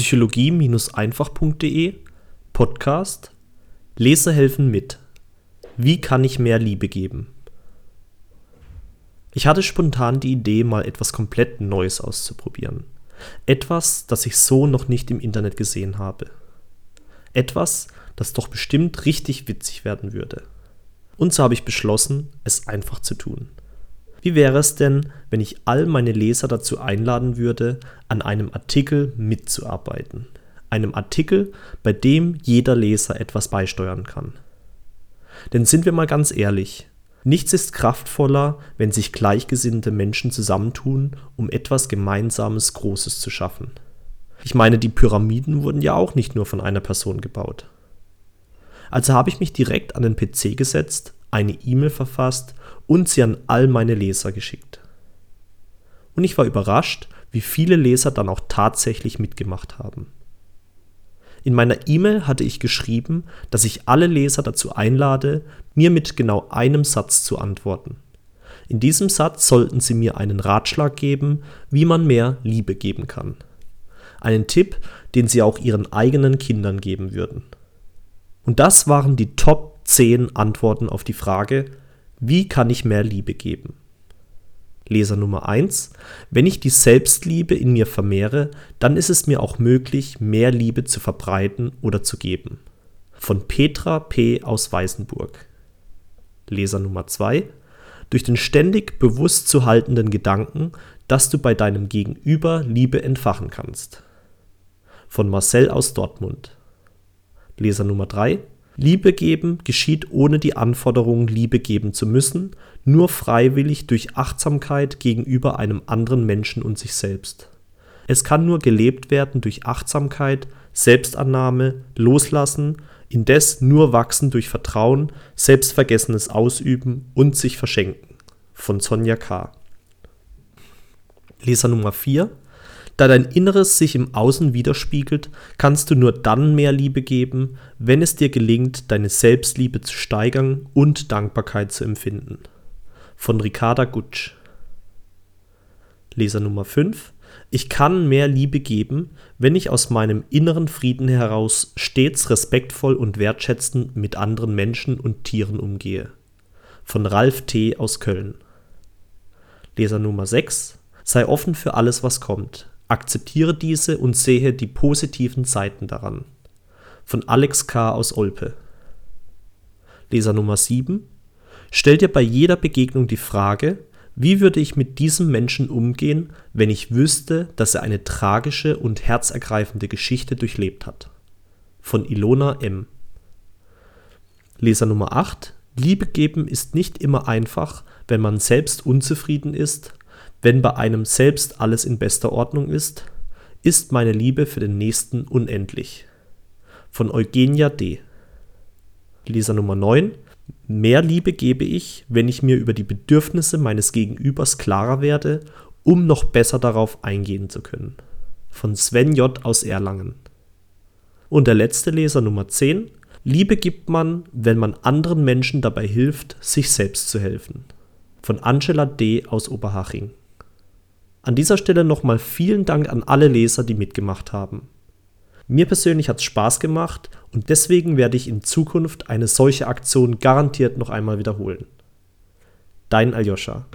psychologie-einfach.de Podcast Leser helfen mit. Wie kann ich mehr Liebe geben? Ich hatte spontan die Idee, mal etwas komplett Neues auszuprobieren. Etwas, das ich so noch nicht im Internet gesehen habe. Etwas, das doch bestimmt richtig witzig werden würde. Und so habe ich beschlossen, es einfach zu tun. Wie wäre es denn, wenn ich all meine Leser dazu einladen würde, an einem Artikel mitzuarbeiten? Einem Artikel, bei dem jeder Leser etwas beisteuern kann. Denn sind wir mal ganz ehrlich, nichts ist kraftvoller, wenn sich gleichgesinnte Menschen zusammentun, um etwas Gemeinsames Großes zu schaffen. Ich meine, die Pyramiden wurden ja auch nicht nur von einer Person gebaut. Also habe ich mich direkt an den PC gesetzt, eine E-Mail verfasst und sie an all meine Leser geschickt. Und ich war überrascht, wie viele Leser dann auch tatsächlich mitgemacht haben. In meiner E-Mail hatte ich geschrieben, dass ich alle Leser dazu einlade, mir mit genau einem Satz zu antworten. In diesem Satz sollten sie mir einen Ratschlag geben, wie man mehr Liebe geben kann. Einen Tipp, den sie auch ihren eigenen Kindern geben würden. Und das waren die Top 10 Antworten auf die Frage, wie kann ich mehr Liebe geben? Leser Nummer 1. Wenn ich die Selbstliebe in mir vermehre, dann ist es mir auch möglich, mehr Liebe zu verbreiten oder zu geben. Von Petra P. aus Weißenburg. Leser Nummer 2. Durch den ständig bewusst zu haltenden Gedanken, dass du bei deinem Gegenüber Liebe entfachen kannst. Von Marcel aus Dortmund. Leser Nummer 3. Liebe geben geschieht ohne die Anforderung, Liebe geben zu müssen, nur freiwillig durch Achtsamkeit gegenüber einem anderen Menschen und sich selbst. Es kann nur gelebt werden durch Achtsamkeit, Selbstannahme, Loslassen, indes nur wachsen durch Vertrauen, selbstvergessenes Ausüben und sich verschenken. Von Sonja K. Leser Nummer 4 da dein Inneres sich im Außen widerspiegelt, kannst du nur dann mehr Liebe geben, wenn es dir gelingt, deine Selbstliebe zu steigern und Dankbarkeit zu empfinden. Von Ricarda Gutsch. Leser Nummer 5. Ich kann mehr Liebe geben, wenn ich aus meinem inneren Frieden heraus stets respektvoll und wertschätzend mit anderen Menschen und Tieren umgehe. Von Ralf T. aus Köln. Leser Nummer 6. Sei offen für alles, was kommt. Akzeptiere diese und sehe die positiven Seiten daran. Von Alex K. aus Olpe. Leser Nummer 7. Stell dir bei jeder Begegnung die Frage, wie würde ich mit diesem Menschen umgehen, wenn ich wüsste, dass er eine tragische und herzergreifende Geschichte durchlebt hat? Von Ilona M. Leser Nummer 8. Liebe geben ist nicht immer einfach, wenn man selbst unzufrieden ist, wenn bei einem selbst alles in bester Ordnung ist, ist meine Liebe für den Nächsten unendlich. Von Eugenia D. Leser Nummer 9. Mehr Liebe gebe ich, wenn ich mir über die Bedürfnisse meines Gegenübers klarer werde, um noch besser darauf eingehen zu können. Von Sven J. aus Erlangen. Und der letzte Leser Nummer 10. Liebe gibt man, wenn man anderen Menschen dabei hilft, sich selbst zu helfen. Von Angela D. aus Oberhaching. An dieser Stelle nochmal vielen Dank an alle Leser, die mitgemacht haben. Mir persönlich hat es Spaß gemacht und deswegen werde ich in Zukunft eine solche Aktion garantiert noch einmal wiederholen. Dein Aljoscha.